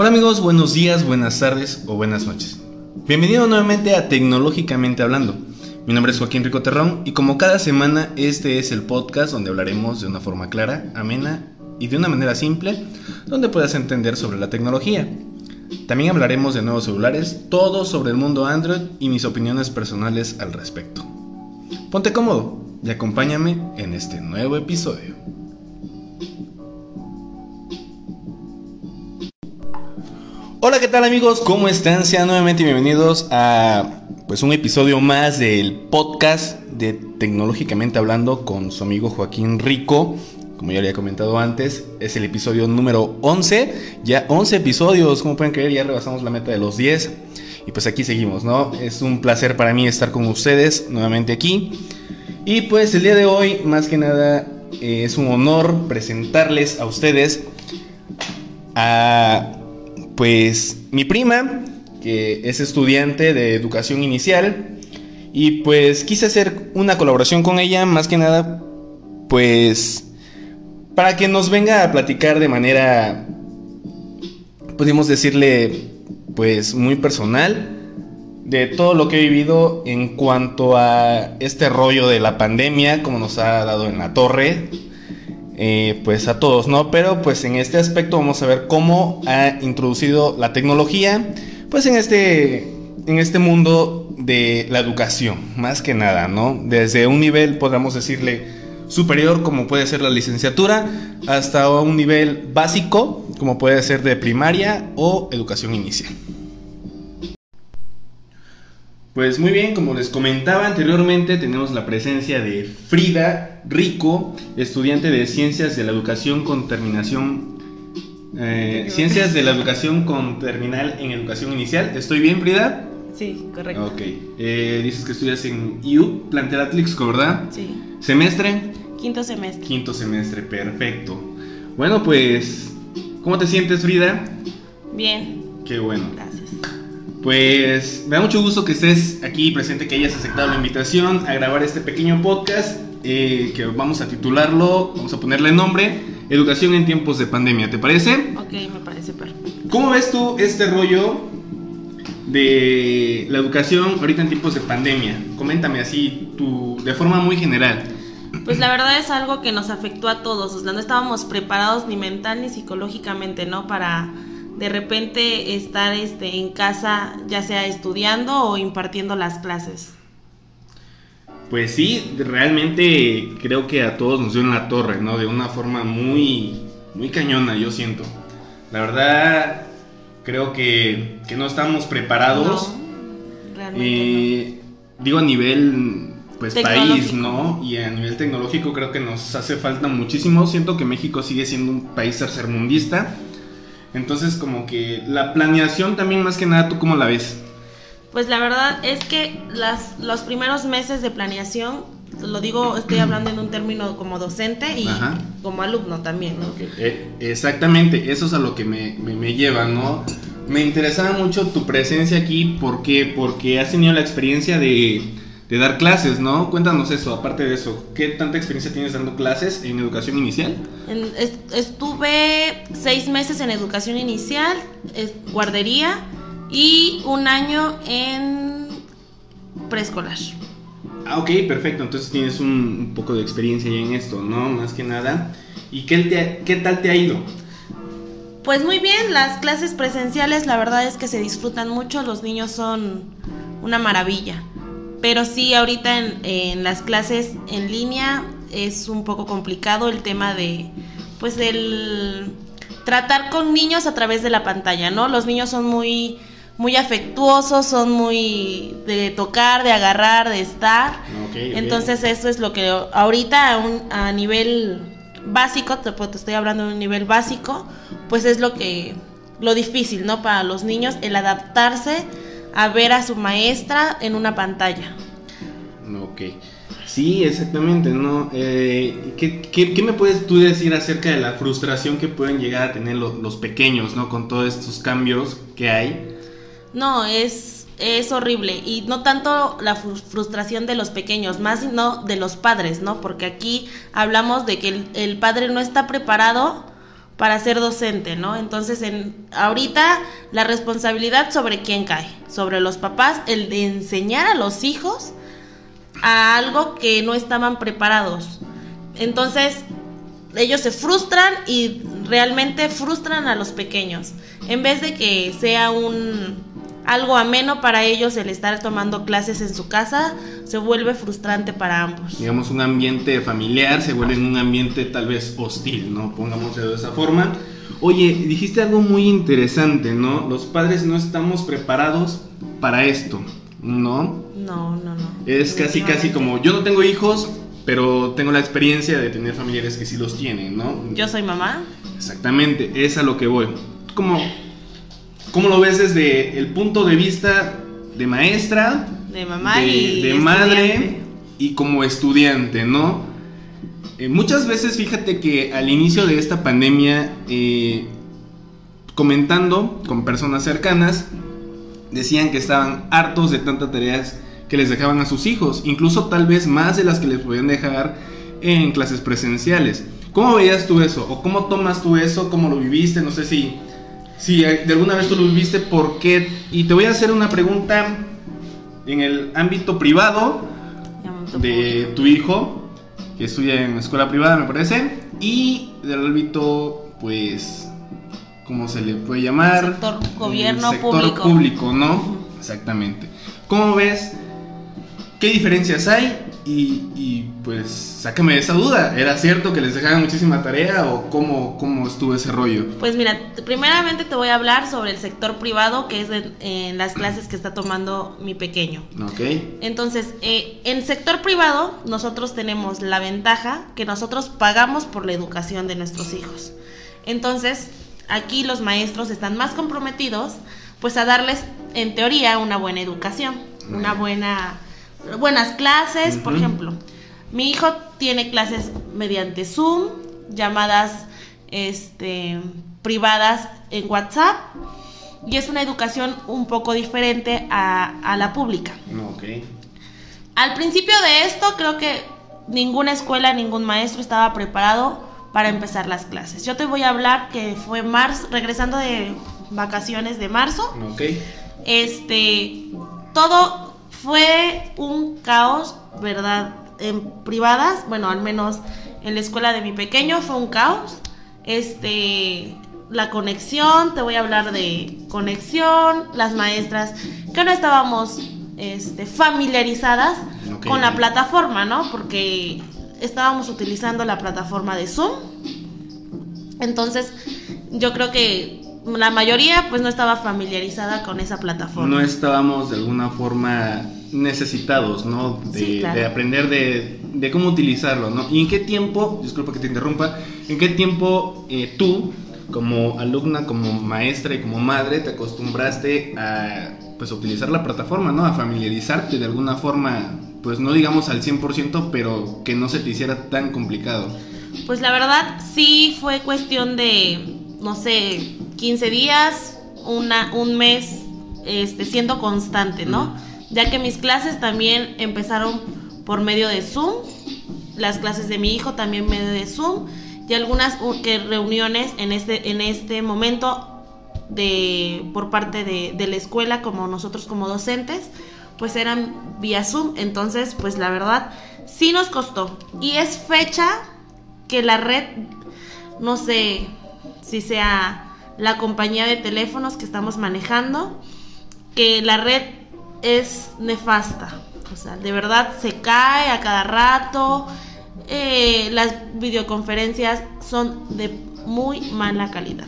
Hola amigos, buenos días, buenas tardes o buenas noches. Bienvenido nuevamente a Tecnológicamente Hablando. Mi nombre es Joaquín Rico Terrón y como cada semana este es el podcast donde hablaremos de una forma clara, amena y de una manera simple donde puedas entender sobre la tecnología. También hablaremos de nuevos celulares, todo sobre el mundo Android y mis opiniones personales al respecto. Ponte cómodo y acompáñame en este nuevo episodio. Hola, ¿qué tal amigos? ¿Cómo están? Sean nuevamente bienvenidos a pues un episodio más del podcast de Tecnológicamente Hablando con su amigo Joaquín Rico. Como ya había comentado antes, es el episodio número 11. Ya 11 episodios, como pueden creer, ya rebasamos la meta de los 10. Y pues aquí seguimos, ¿no? Es un placer para mí estar con ustedes nuevamente aquí. Y pues el día de hoy, más que nada, eh, es un honor presentarles a ustedes a pues mi prima, que es estudiante de educación inicial, y pues quise hacer una colaboración con ella, más que nada, pues para que nos venga a platicar de manera, podemos decirle, pues muy personal, de todo lo que he vivido en cuanto a este rollo de la pandemia, como nos ha dado en la torre, eh, pues a todos, ¿no? Pero pues en este aspecto vamos a ver cómo ha introducido la tecnología, pues en este, en este mundo de la educación, más que nada, ¿no? Desde un nivel, podríamos decirle, superior, como puede ser la licenciatura, hasta un nivel básico, como puede ser de primaria o educación inicial. Pues muy bien, como les comentaba anteriormente, tenemos la presencia de Frida Rico, estudiante de Ciencias de la Educación con terminación... Eh, Ciencias de la Educación con terminal en Educación Inicial. ¿Estoy bien, Frida? Sí, correcto. Ok. Eh, dices que estudias en IU, Plantel Atlixco, ¿verdad? Sí. ¿Semestre? Quinto semestre. Quinto semestre, perfecto. Bueno, pues, ¿cómo te sientes, Frida? Bien. Qué bueno. Gracias. Pues me da mucho gusto que estés aquí presente, que hayas aceptado la invitación a grabar este pequeño podcast eh, que vamos a titularlo, vamos a ponerle nombre, Educación en tiempos de pandemia, ¿te parece? Ok, me parece perfecto. ¿Cómo ves tú este rollo de la educación ahorita en tiempos de pandemia? Coméntame así, tu, de forma muy general. Pues la verdad es algo que nos afectó a todos, o sea, no estábamos preparados ni mental ni psicológicamente, ¿no? Para de repente estar este, en casa, ya sea estudiando o impartiendo las clases. Pues sí, realmente creo que a todos nos dio en la torre, ¿no? De una forma muy, muy cañona, yo siento. La verdad, creo que, que no estamos preparados. No, realmente Eh, Digo a nivel pues país, ¿no? Y a nivel tecnológico creo que nos hace falta muchísimo. Siento que México sigue siendo un país tercermundista. Entonces como que la planeación también más que nada, ¿tú cómo la ves? Pues la verdad es que las, los primeros meses de planeación, lo digo, estoy hablando en un término como docente y Ajá. como alumno también, ¿no? Eh, exactamente, eso es a lo que me, me- me lleva, ¿no? Me interesaba mucho tu presencia aquí, ¿por qué? Porque has tenido la experiencia de, de dar clases, ¿no? Cuéntanos eso, aparte de eso, ¿qué tanta experiencia tienes dando clases en educación inicial? Estuve seis meses en educación inicial, guardería y un año en preescolar. Ah, ok, perfecto, entonces tienes un, un poco de experiencia ya en esto, ¿no? Más que nada. ¿Y qué, te- qué tal te ha ido? Pues muy bien, las clases presenciales la verdad es que se disfrutan mucho, los niños son una maravilla. Pero sí, ahorita en, en las clases en línea es un poco complicado el tema de, pues, el tratar con niños a través de la pantalla, ¿no? Los niños son muy, muy afectuosos, son muy de tocar, de agarrar, de estar. Entonces eso es lo que ahorita a, un- a nivel básico, te, te estoy hablando de un nivel básico, pues es lo que lo difícil, ¿no? Para los niños el adaptarse a ver a su maestra en una pantalla. Ok. Sí, exactamente, ¿no? Eh, ¿qué, qué, qué me puedes tú decir acerca de la frustración que pueden llegar a tener lo- los pequeños, ¿no? Con todos estos cambios que hay. No, es, es horrible. Y no tanto la fru- frustración de los pequeños, más no de los padres, ¿no? Porque aquí hablamos de que el, el padre no está preparado para ser docente, ¿no? Entonces, en, ahorita la responsabilidad sobre quién cae, sobre los papás, el de enseñar a los hijos a algo que no estaban preparados. Entonces, ellos se frustran y realmente frustran a los pequeños. En vez de que sea un algo ameno para ellos el estar tomando clases en su casa, se vuelve frustrante para ambos. Digamos, un ambiente familiar se vuelve en un ambiente tal vez hostil, ¿no? Pongámoslo de esa forma. Oye, dijiste algo muy interesante, ¿no? Los padres no estamos preparados para esto, ¿no? No, no, no. Es casi, casi como, yo no tengo hijos, pero tengo la experiencia de tener familiares que sí los tienen, ¿no? Yo soy mamá. Exactamente, es a lo que voy. Como ¿Cómo lo ves desde el punto de vista de maestra? De mamá de, y de madre y como estudiante, ¿no? Eh, muchas veces fíjate que al inicio de esta pandemia, eh, comentando con personas cercanas, decían que estaban hartos de tantas tareas que les dejaban a sus hijos, incluso tal vez más de las que les podían dejar en clases presenciales. ¿Cómo veías tú eso? ¿O cómo tomas tú eso? ¿Cómo lo viviste? No sé si si de alguna vez tú lo viviste, ¿por qué? Y te voy a hacer una pregunta en el ámbito privado de tu hijo, que estudia en escuela privada, me parece, y del ámbito, pues, ¿cómo se le puede llamar? Sector gobierno sector público. ¿no? Exactamente. ¿Cómo ves? ¿Qué diferencias hay? Y, pues sácame de esa duda. ¿Era cierto que les dejaban muchísima tarea o cómo, cómo estuvo ese rollo? Pues mira, primeramente te voy a hablar sobre el sector privado, que es en las clases que está tomando mi pequeño. Ok. Entonces, eh, en sector privado nosotros tenemos la ventaja que nosotros pagamos por la educación de nuestros hijos. Entonces, aquí los maestros están más comprometidos pues a darles, en teoría, una buena educación, una buena buenas clases, por ejemplo. Mi hijo tiene clases mediante Zoom, llamadas este, privadas en WhatsApp y es una educación un poco diferente a, la pública. Al principio de esto creo que ninguna escuela, ningún maestro estaba preparado para empezar las clases. Yo te voy a hablar que fue marzo, regresando de vacaciones de marzo. Este, todo fue un caos, ¿verdad? En privadas, bueno, al menos en la escuela de mi pequeño fue un caos. Este, la conexión, te voy a hablar de conexión, las maestras que no estábamos este, familiarizadas con la plataforma, ¿no? Porque estábamos utilizando la plataforma de Zoom. Entonces, yo creo que la mayoría pues no estaba familiarizada con esa plataforma. No estábamos de alguna forma necesitados, ¿no? De, aprender de, cómo utilizarlo, ¿no? ¿Y en qué tiempo, disculpa que te interrumpa, en qué tiempo eh, tú, como alumna, como maestra y como madre, te acostumbraste a, pues, a utilizar la plataforma, ¿no? A familiarizarte de alguna forma, pues no digamos al 100%, pero que no se te hiciera tan complicado. Pues la verdad sí fue cuestión de, no sé, 15 días, una, un mes, este, siendo constante, ¿no? Ya que mis clases también empezaron por medio de Zoom, las clases de mi hijo también medio de Zoom y algunas reuniones en este, en este momento de, por parte de, de la escuela como nosotros como docentes pues eran vía Zoom. Entonces pues la verdad sí nos costó. Y es fecha que la red no sé si sea la compañía de teléfonos que estamos manejando, que la red es nefasta. O sea, de verdad se cae a cada rato. Eh, las videoconferencias son de muy mala calidad.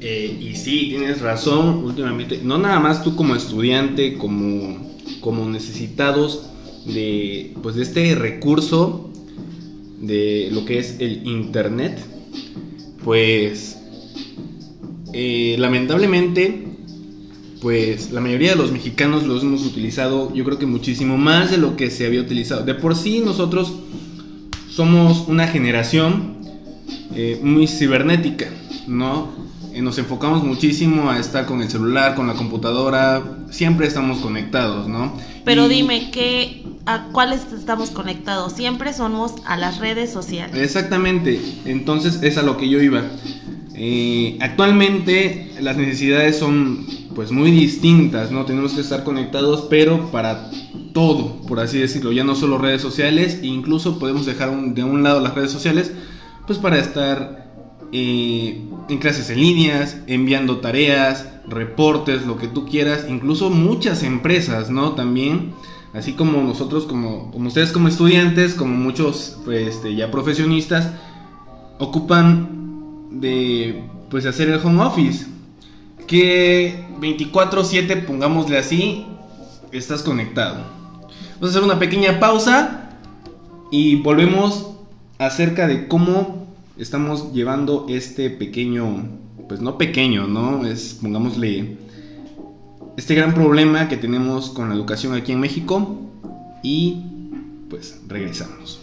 Eh, y sí, tienes razón, últimamente, no nada más tú como estudiante, como, como necesitados de, pues de este recurso de lo que es el Internet, pues eh, lamentablemente, pues la mayoría de los mexicanos los hemos utilizado, yo creo que muchísimo más de lo que se había utilizado. De por sí nosotros somos una generación eh, muy cibernética, ¿no? eh, nos enfocamos muchísimo a estar con el celular, con la computadora, siempre estamos conectados, ¿no? Pero dime, ¿qué, ¿a cuáles estamos conectados? Siempre somos a las redes sociales. Exactamente, entonces es a lo que yo iba. Eh, actualmente las necesidades son pues muy distintas, ¿no? Tenemos que estar conectados, pero para todo, por así decirlo, ya no solo redes sociales, incluso podemos dejar de un lado las redes sociales, pues para estar eh, en clases en líneas, enviando tareas, reportes, lo que tú quieras, incluso muchas empresas, ¿no? También, así como nosotros, como, como ustedes como estudiantes, como muchos pues, este, ya profesionistas, ocupan de pues hacer el home office. Que 24/7, pongámosle así, estás conectado. Vamos a hacer una pequeña pausa y volvemos acerca de cómo estamos llevando este pequeño, pues no pequeño, ¿no? Es, pongámosle, este gran problema que tenemos con la educación aquí en México y pues regresamos.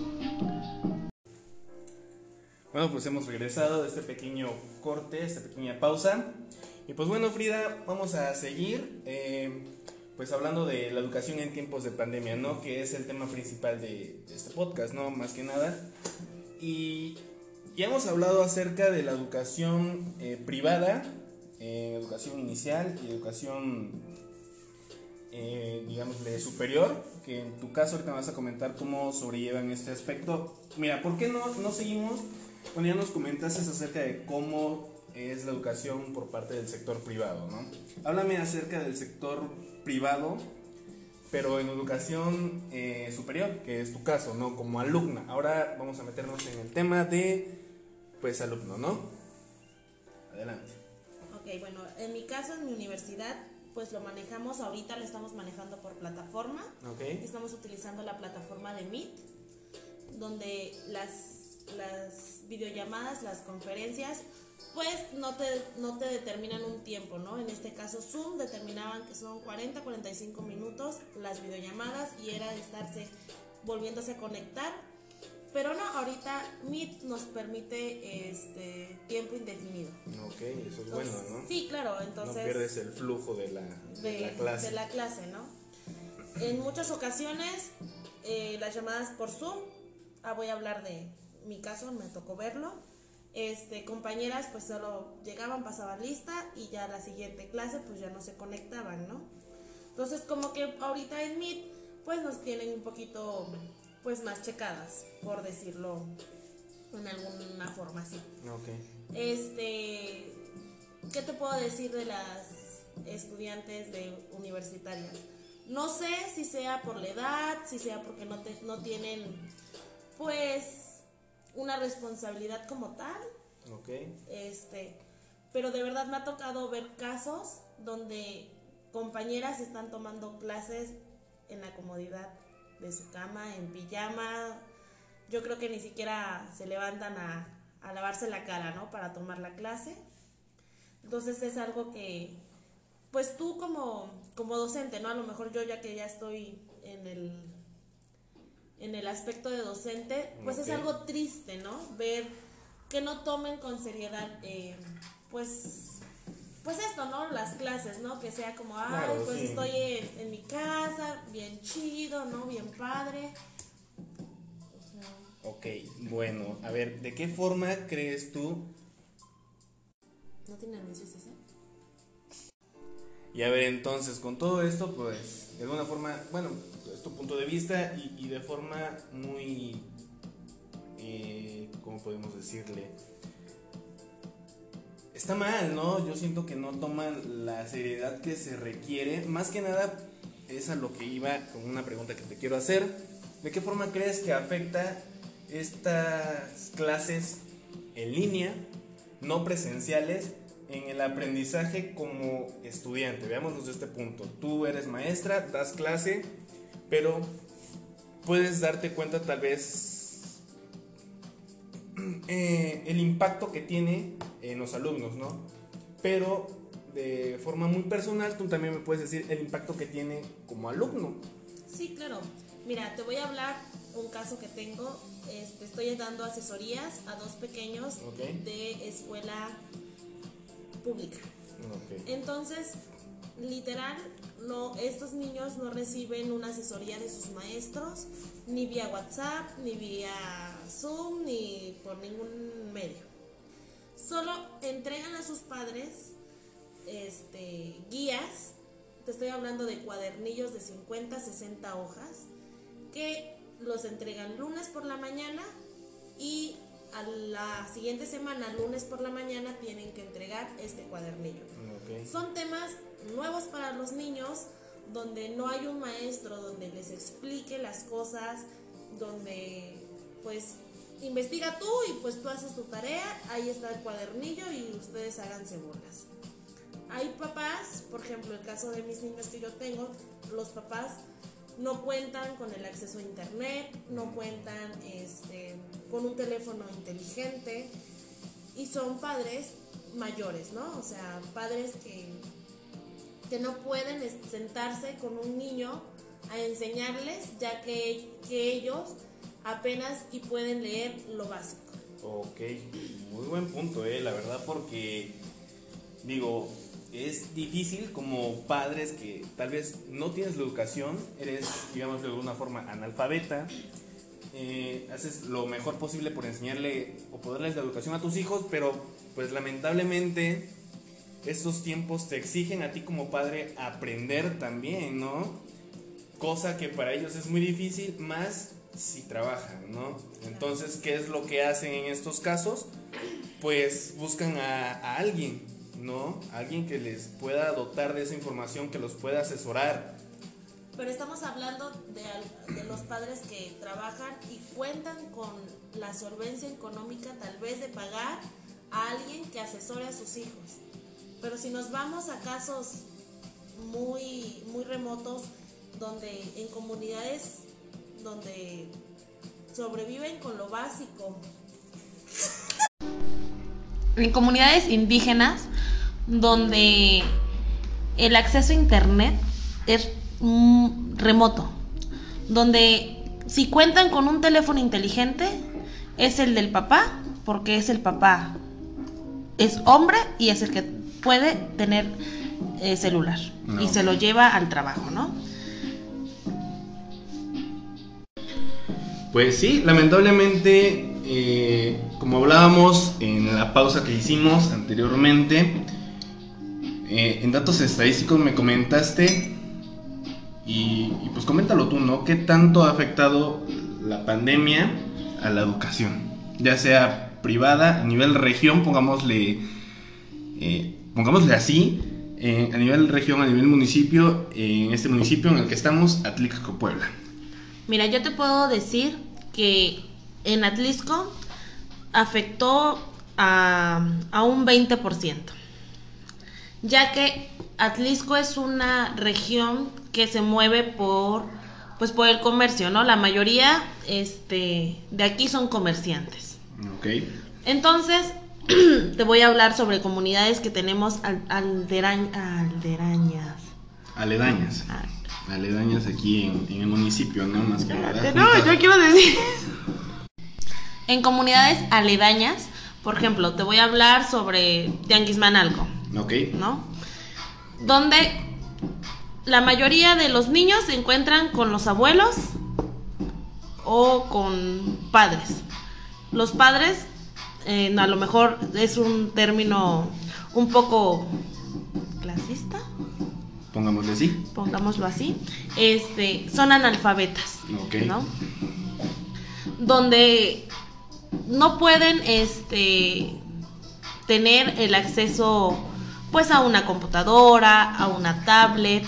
Bueno, pues hemos regresado de este pequeño corte, esta pequeña pausa. Y pues bueno, Frida, vamos a seguir eh, pues hablando de la educación en tiempos de pandemia, ¿no? Que es el tema principal de, de este podcast, ¿no? Más que nada. Y ya hemos hablado acerca de la educación eh, privada, eh, educación inicial y educación, digamos, superior, que en tu caso ahorita vas a comentar cómo sobrellevan este aspecto. Mira, ¿por qué no, no seguimos? Bueno, ya nos comentaste acerca de cómo es la educación por parte del sector privado, ¿no? Háblame acerca del sector privado, pero en educación superior, que es tu caso, ¿no? Como alumna. Ahora vamos a meternos en el tema de pues alumno, ¿no? Adelante. Ok, bueno, en mi caso, en mi universidad, pues lo manejamos ahorita, lo estamos manejando por plataforma. Ok. Estamos utilizando la plataforma de Meet, donde las, las videollamadas, las conferencias, pues no te, no te determinan un tiempo, ¿no? En este caso Zoom determinaban que son 40, 45 minutos las videollamadas y era de estarse volviéndose a conectar pero no, ahorita Meet nos permite este tiempo indefinido. Ok, eso es bueno, ¿no? Sí, claro, entonces... No pierdes el flujo de la, clase. De la clase, ¿no? En muchas ocasiones, eh, las llamadas por Zoom, ah, voy a hablar de mi caso, me tocó verlo. Este, compañeras pues solo llegaban, pasaban lista y ya la siguiente clase pues ya no se conectaban, ¿no? Entonces como que ahorita en Meet pues nos tienen un poquito pues más checadas, por decirlo en alguna forma así. Este, ¿qué te puedo decir de las estudiantes de universitarias? No sé si sea por la edad, si sea porque no, te, no tienen, pues, una responsabilidad como tal. Este, pero de verdad me ha tocado ver casos donde compañeras están tomando clases en la comodidad de su cama en pijama. Yo creo que ni siquiera se levantan a, a lavarse la cara, ¿no? Para tomar la clase. Entonces es algo que, pues tú como, como docente, ¿no? A lo mejor yo ya que ya estoy en el, en el aspecto de docente, pues es algo triste, ¿no? Ver que no tomen con seriedad, eh, pues pues esto, ¿no? Las clases, ¿no? Que sea como, ay, pues estoy en, mi casa, bien chido, ¿no? Bien padre. Ok, bueno, a ver, ¿de qué forma crees tú? ¿No tiene anuncios ese? Y a ver, entonces, con todo esto, pues, de alguna forma, bueno, es tu punto de vista y, de forma muy, eh, ¿cómo podemos decirle? está mal, ¿no? Yo siento que no toman la seriedad que se requiere. Más que nada es a lo que iba con una pregunta que te quiero hacer. ¿De qué forma crees que afecta estas clases en línea, no presenciales, en el aprendizaje como estudiante? Veámonos de este punto. Tú eres maestra, das clase, pero puedes darte cuenta tal vez eh, el impacto que tiene en los alumnos, ¿no? Pero de forma muy personal, tú también me puedes decir el impacto que tiene como alumno. Sí, claro. Mira, te voy a hablar un caso que tengo. Este, estoy dando asesorías a dos pequeños de escuela pública. Entonces, literal, no, estos niños no reciben una asesoría de sus maestros, ni vía WhatsApp, ni vía Zoom, ni por ningún medio. Solo entregan a sus padres este, guías, te estoy hablando de cuadernillos de 50, 60 hojas, que los entregan lunes por la mañana y a la siguiente semana, lunes por la mañana, tienen que entregar este cuadernillo. Son temas nuevos para los niños, donde no hay un maestro donde les explique las cosas, donde pues investiga tú y pues tú haces tu tarea, ahí está el cuadernillo y ustedes hagan bolas. Hay papás, por ejemplo, el caso de mis niños que yo tengo, los papás no cuentan con el acceso a internet, no cuentan este, con un teléfono inteligente y son padres mayores, ¿no? O sea, padres que, que no pueden sentarse con un niño a enseñarles, ya que, que ellos apenas y pueden leer lo básico. Ok, muy buen punto, eh, la verdad, porque digo, es difícil como padres que tal vez no tienes la educación, eres, digamos, de alguna forma analfabeta, eh, haces lo mejor posible por enseñarle o poderles la educación a tus hijos, pero pues lamentablemente estos tiempos te exigen a ti como padre aprender también, ¿no? Cosa que para ellos es muy difícil, más si trabajan, ¿no? Entonces, ¿qué es lo que hacen en estos casos? Pues buscan a, a alguien ¿no? Alguien que les pueda dotar de esa información, que los pueda asesorar. Pero estamos hablando de, de, los padres que trabajan y cuentan con la solvencia económica tal vez de pagar a alguien que asesore a sus hijos. Pero si nos vamos a casos muy, muy remotos, donde en comunidades donde sobreviven con lo básico. En comunidades indígenas donde el acceso a internet es remoto, donde si cuentan con un teléfono inteligente es el del papá, porque es el papá, es hombre y es el que puede tener eh, celular y se lo lleva al trabajo, ¿no? Pues sí, lamentablemente, eh, como hablábamos en la pausa que hicimos anteriormente, eh, en datos estadísticos me comentaste, y, pues coméntalo tú, ¿no? ¿Qué tanto ha afectado la pandemia a la educación? Ya sea privada, a nivel región, pongámosle, eh, pongámosle así, eh, a nivel región, a nivel municipio, en este municipio en el que estamos, Atlisco, Puebla. Mira, yo te puedo decir que en Atlisco afectó a, a un 20% ya que Atlisco es una región que se mueve por pues por el comercio, ¿no? La mayoría este de aquí son comerciantes. Ok. Entonces, te voy a hablar sobre comunidades que tenemos al, alderañas. Aledañas. Ah. Aledañas aquí en, el municipio, ¿no? Más que nada. No, yo quiero decir. En comunidades aledañas, por ejemplo, te voy a hablar sobre Tianguismanalco. Ok. ¿No? Donde la mayoría de los niños se encuentran con los abuelos o con padres. Los padres, eh, a lo mejor es un término un poco clasista. Pongámoslo así. Pongámoslo así. Este, son analfabetas. Ok. ¿No? Donde no pueden este, tener el acceso pues a una computadora, a una tablet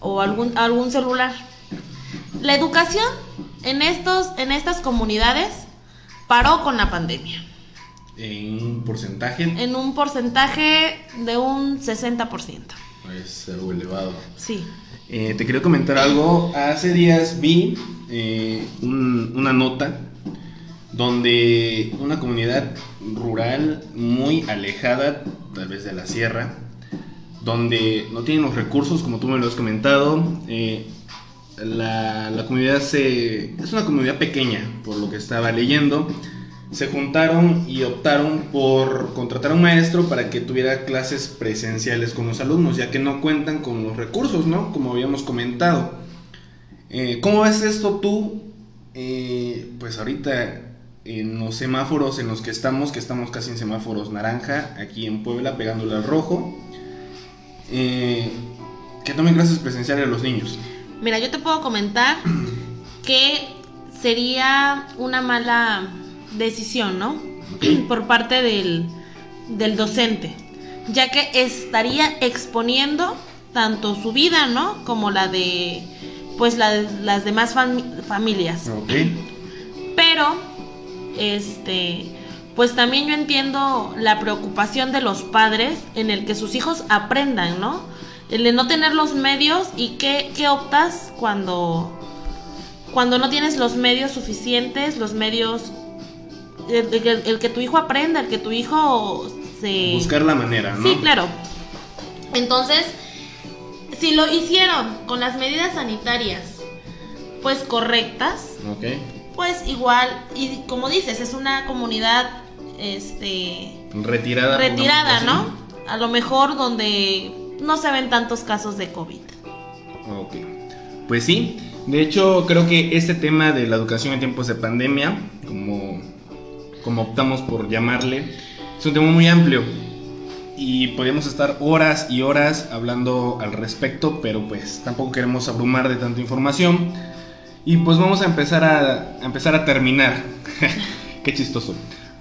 o algún, algún celular. La educación en, estos, en estas comunidades paró con la pandemia. ¿En un porcentaje? En un porcentaje de un 60%. Es algo elevado. Sí. Eh, te quería comentar algo. Hace días vi eh, una nota donde una comunidad rural muy alejada, tal vez de la sierra, donde no tienen los recursos, como tú me lo has comentado. Eh, la, comunidad se, es una comunidad pequeña, por lo que estaba leyendo. se juntaron y optaron por contratar a un maestro para que tuviera clases presenciales con los alumnos, ya que no cuentan con los recursos, ¿no? Como habíamos comentado. Eh, ¿Cómo ves esto tú? Eh, pues ahorita en los semáforos en los que estamos, que estamos casi en semáforos naranja, aquí en Puebla, pegándole al rojo, eh, que tomen clases presenciales los niños. Mira, yo te puedo comentar que sería una mala decisión, ¿no? Por parte del, del docente, ya que estaría exponiendo tanto su vida, ¿no? Como la de, pues, la de las demás fam- familias. Ok. Pero, este, pues también yo entiendo la preocupación de los padres en el que sus hijos aprendan, ¿no? El de no tener los medios y qué, qué optas cuando, cuando no tienes los medios suficientes, los medios, el, el- el que tu hijo aprenda, el que tu hijo se... Buscar la manera, ¿no? Sí, claro. Entonces, si lo hicieron con las medidas sanitarias, pues correctas, Ok. pues igual, y como dices, es una comunidad este Retirada. retirada, ¿no? A lo mejor donde no se ven tantos casos de COVID. Ok. Pues sí. De hecho, creo que este tema de la educación en tiempos de pandemia, como, como optamos por llamarle, es un tema muy amplio. Y podríamos estar horas y horas hablando al respecto, pero pues tampoco queremos abrumar de tanta información. Y pues vamos a empezar a, a empezar a terminar. Qué chistoso.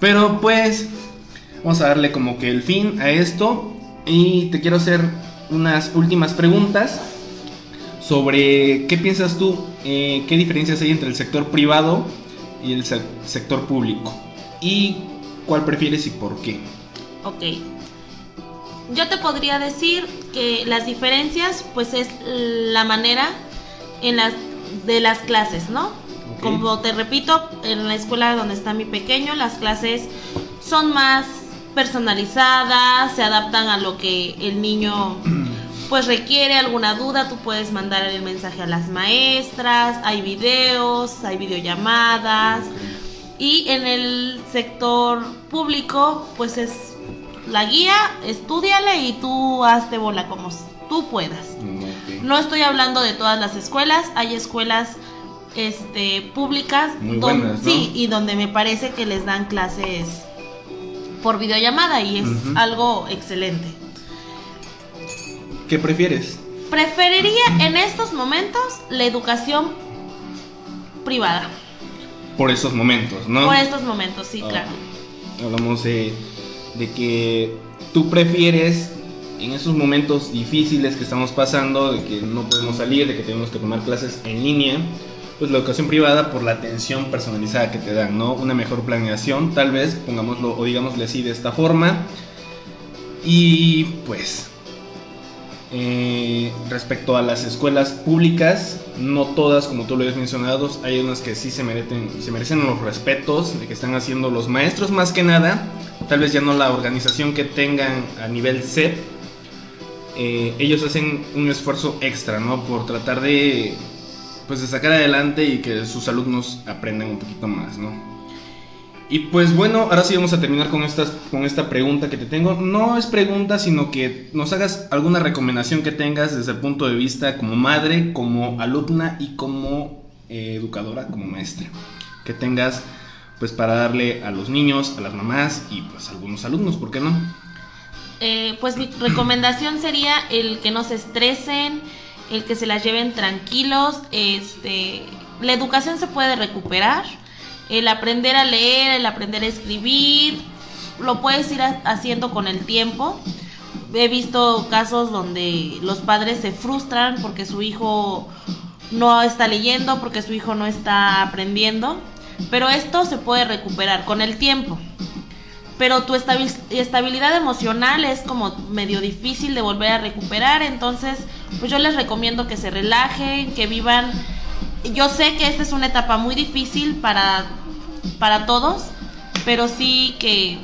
Pero pues vamos a darle como que el fin a esto. Y te quiero hacer unas últimas preguntas sobre qué piensas tú, eh, qué diferencias hay entre el sector privado y el se- sector público. Y cuál prefieres y por qué. Ok. Yo te podría decir que las diferencias, pues es la manera en las de las clases, ¿no? Como te repito, en la escuela donde está mi pequeño, las clases son más personalizadas, se adaptan a lo que el niño pues requiere alguna duda, tú puedes mandar el mensaje a las maestras, hay videos, hay videollamadas. Y en el sector público, pues es la guía, estudiale y tú hazte bola como tú puedas. No estoy hablando de todas las escuelas, hay escuelas este públicas sí, y donde me parece que les dan clases por videollamada y es algo excelente. ¿Qué prefieres? Preferiría en estos momentos la educación privada. Por esos momentos, ¿no? Por estos momentos, sí, Ah, claro. Hablamos de, de que tú prefieres en esos momentos difíciles que estamos pasando, de que no podemos salir, de que tenemos que tomar clases en línea, pues la educación privada por la atención personalizada que te dan, ¿no? Una mejor planeación, tal vez, pongámoslo o digámosle así de esta forma. Y pues, eh, respecto a las escuelas públicas, no todas, como tú lo habías mencionado, hay unas que sí se merecen, se merecen los respetos de que están haciendo los maestros más que nada, tal vez ya no la organización que tengan a nivel SEP, eh, ellos hacen un esfuerzo extra, ¿no? Por tratar de, pues, de sacar adelante y que sus alumnos aprendan un poquito más, ¿no? Y pues bueno, ahora sí vamos a terminar con, estas, con esta pregunta que te tengo. No es pregunta, sino que nos hagas alguna recomendación que tengas desde el punto de vista como madre, como alumna y como eh, educadora, como maestra. Que tengas pues para darle a los niños, a las mamás y pues a algunos alumnos, ¿por qué no? Eh, pues mi recomendación sería el que no se estresen, el que se las lleven tranquilos. Este, la educación se puede recuperar. El aprender a leer, el aprender a escribir, lo puedes ir ha- haciendo con el tiempo. He visto casos donde los padres se frustran porque su hijo no está leyendo, porque su hijo no está aprendiendo. Pero esto se puede recuperar con el tiempo pero tu estabil- estabilidad emocional es como medio difícil de volver a recuperar, entonces pues yo les recomiendo que se relajen, que vivan. Yo sé que esta es una etapa muy difícil para, para todos, pero sí que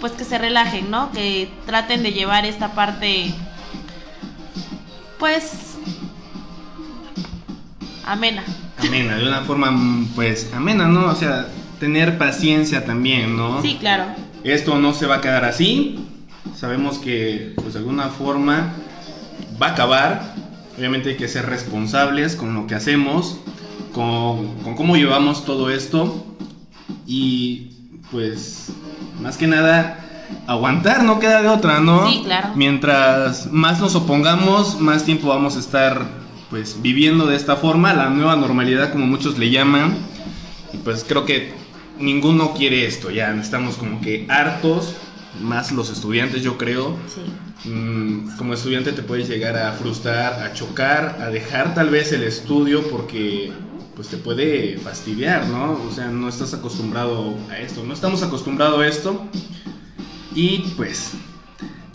pues que se relajen, ¿no? Que traten de llevar esta parte pues amena. Amena, de una forma pues amena, ¿no? O sea, tener paciencia también, ¿no? Sí, claro. Esto no se va a quedar así. Sabemos que, pues de alguna forma, va a acabar. Obviamente hay que ser responsables con lo que hacemos, con, con cómo llevamos todo esto. Y, pues, más que nada, aguantar, no queda de otra, ¿no? Sí, claro. Mientras más nos opongamos, más tiempo vamos a estar, pues, viviendo de esta forma, la nueva normalidad, como muchos le llaman. Y pues creo que ninguno quiere esto, ya estamos como que hartos, más los estudiantes, yo creo. Sí. Mm, como estudiante te puedes llegar a frustrar, a chocar, a dejar tal vez el estudio porque pues te puede fastidiar, ¿no? O sea, no estás acostumbrado a esto, no estamos acostumbrados a esto. Y pues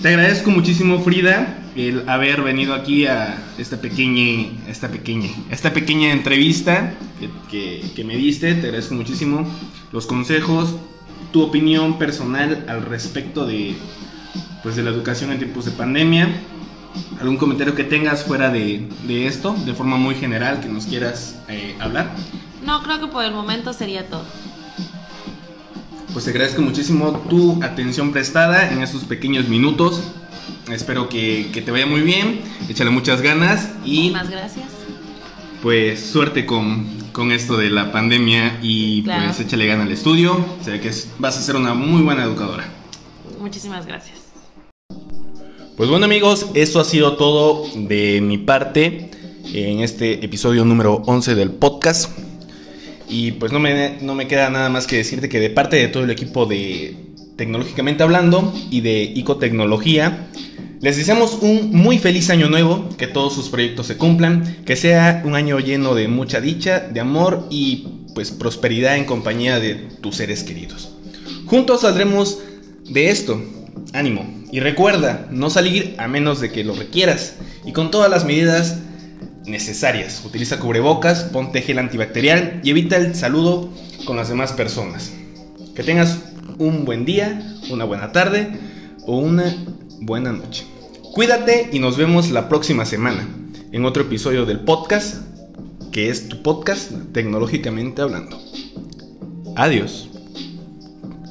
te agradezco muchísimo Frida el haber venido aquí a esta pequeña, esta pequeña, esta pequeña entrevista que, que- que me diste. Te agradezco muchísimo los consejos, tu opinión personal al respecto de, pues, de la educación en tiempos de pandemia. ¿Algún comentario que tengas fuera de, de esto, de forma muy general, que nos quieras eh, hablar? No, creo que por el momento sería todo. Pues te agradezco muchísimo tu atención prestada en estos pequeños minutos. Espero que, que te vaya muy bien, échale muchas ganas y Más gracias. pues suerte con, con esto de la pandemia y Claro. pues échale gana al estudio. Sé que es- vas a ser una muy buena educadora. Muchísimas gracias. Pues bueno amigos, eso ha sido todo de mi parte en este episodio número 11 del podcast. Y pues no me, no me queda nada más que decirte que de parte de todo el equipo de Tecnológicamente Hablando y de Icotecnología, les deseamos un muy feliz año nuevo, que todos sus proyectos se cumplan, que sea un año lleno de mucha dicha, de amor y pues prosperidad en compañía de tus seres queridos. Juntos saldremos de esto. Ánimo. Y recuerda, no salir a menos de que lo requieras. Y con todas las medidas necesarias. Utiliza cubrebocas, ponte gel antibacterial y evita el saludo con las demás personas. Que tengas un buen día, una buena tarde o una buena noche. Cuídate y nos vemos la próxima semana en otro episodio del podcast, que es tu podcast tecnológicamente hablando. Adiós.